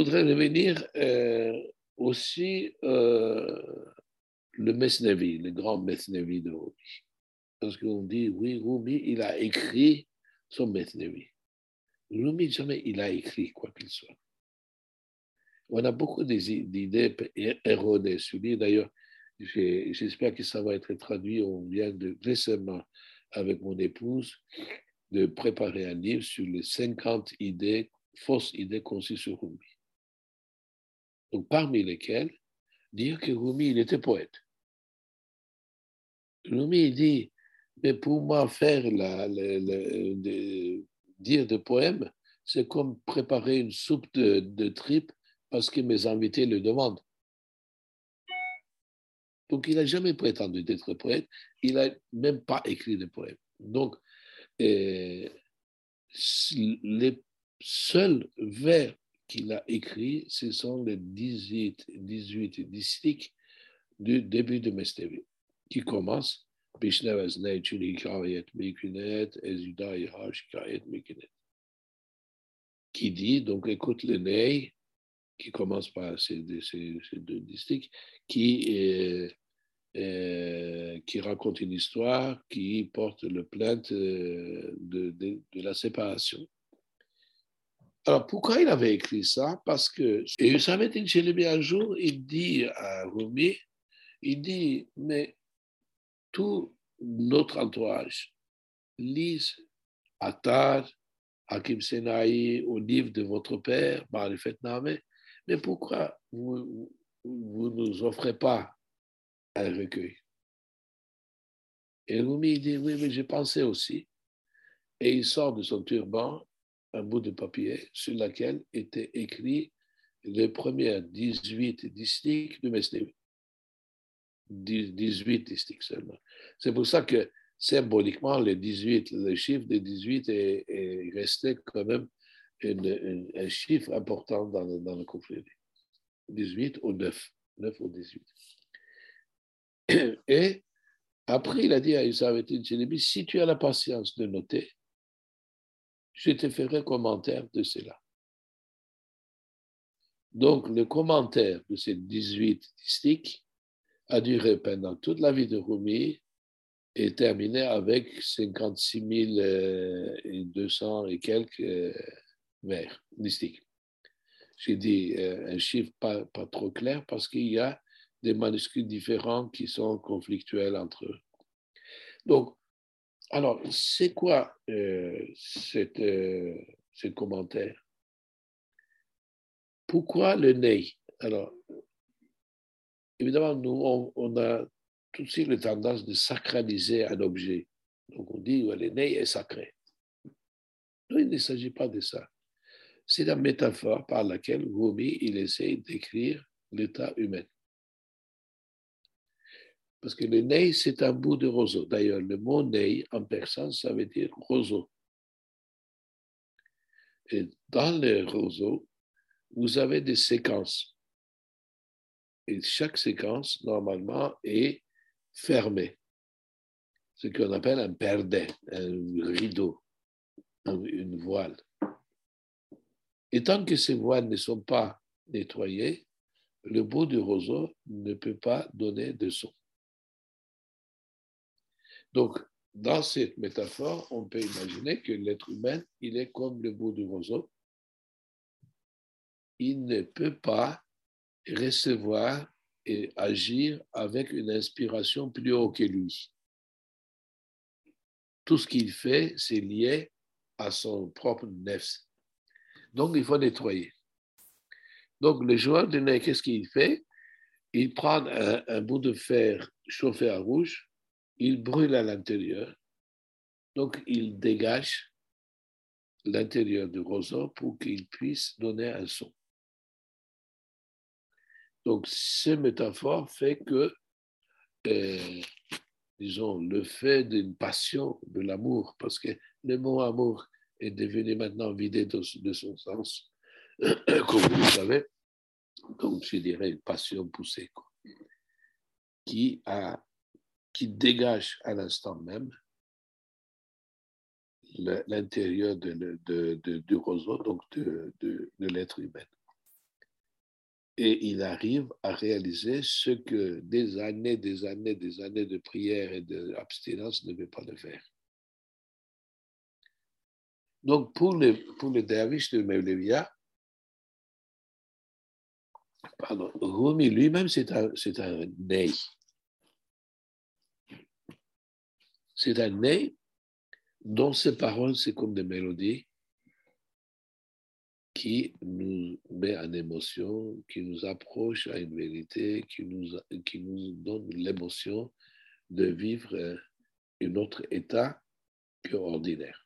Voudrais revenir euh, aussi euh, le Mesnevi, le grand Mesnevi de Rumi. Parce qu'on dit, oui, Rumi, il a écrit son Mesnevi. Rumi, jamais il a écrit quoi qu'il soit. On a beaucoup d'idées erronées sur lui. D'ailleurs, j'espère que ça va être traduit. On vient de récemment, avec mon épouse, de préparer un livre sur les 50 idées, fausses idées conçues sur Rumi. Donc, parmi lesquelles, dire que Rumi, était poète. Rumi dit, mais pour moi, faire la, dire de poèmes, c'est comme préparer une soupe de, de tripes parce que mes invités le demandent. Donc, il n'a jamais prétendu d'être poète, il n'a même pas écrit de poèmes. Donc, euh, les seuls vers qu'il a écrits, ce sont les 18, 18 distiques du début de Mestevi, qui commencent qui dit, donc écoute le Ney, qui commence par ces, deux est, euh, qui raconte une histoire qui porte le plainte euh, de, la séparation. Alors pourquoi il avait écrit ça? Parce que et Samet Chelebi un jour, il dit à Rumi, il dit, mais tout notre entourage lise Attar, Hakim Senaï, au livre de votre père, Marifet Name, mais pourquoi vous ne nous offrez pas un recueil? Et Rumi dit, oui, mais j'ai pensé aussi. Et il sort de son turban un bout de papier sur lequel étaient écrits les premières 18 districts de Mesnevi. 18 districts seulement. C'est pour ça que symboliquement, les 18, le chiffre des 18 est, est resté quand même un chiffre important dans, le, dans le conflit. 18 ou 9. 9 ou 18. Et après, il a dit à Chinebi, si tu as la patience de noter, je te ferai commentaire de cela. Donc, le commentaire de ces 18 districts a duré pendant toute la vie de Rumi et terminé avec 56 200 et quelques euh, vers districts. J'ai dit euh, un chiffre pas, pas trop clair parce qu'il y a des manuscrits différents qui sont conflictuels entre eux. Donc, alors, c'est quoi euh, euh, ce commentaire? Pourquoi le nez? Alors, évidemment, nous, on, a tout de suite la tendance de sacraliser un objet. Donc, on dit, que le nez est sacré. Non, il ne s'agit pas de ça. C'est la métaphore par laquelle Rumi, il essaie d'écrire l'état humain. Parce que le ney, c'est un bout de roseau. D'ailleurs, le mot ney en persan, ça veut dire roseau. Et dans le roseau, vous avez des séquences. Et chaque séquence, normalement, est fermée. Ce qu'on appelle un perdet, un rideau, une voile. Et tant que ces voiles ne sont pas nettoyées, le bout du roseau ne peut pas donner de son. Donc, dans cette métaphore, on peut imaginer que l'être humain, il est comme le bout du roseau. Il ne peut pas recevoir et agir avec une inspiration plus haut que lui. Tout ce qu'il fait, c'est lié à son propre nefs. Donc, il faut nettoyer. Donc, le joueur de nez, qu'est-ce qu'il fait? Il prend un, un bout de fer chauffé à rouge il brûle à l'intérieur, donc il dégage l'intérieur du roseau pour qu'il puisse donner un son. Donc, cette métaphore fait que, euh, disons, le fait d'une passion, de l'amour, parce que le mot amour est devenu maintenant vidé de, son sens, comme vous le savez, donc je dirais une passion poussée, qui a qui dégage à l'instant même l'intérieur de, de, du roseau, donc de, l'être humain. et il arrive à réaliser ce que des années, des années, des années de prière et d'abstinence ne veulent pas le faire. Donc, pour le, pour le derviche de Mevlevia, pardon, Rumi lui-même, c'est un, c'est un ney. C'est un ney dont ses paroles, c'est comme des mélodies qui nous met en émotion, qui nous approche à une vérité, qui nous, qui donne l'émotion de vivre un autre état que ordinaire.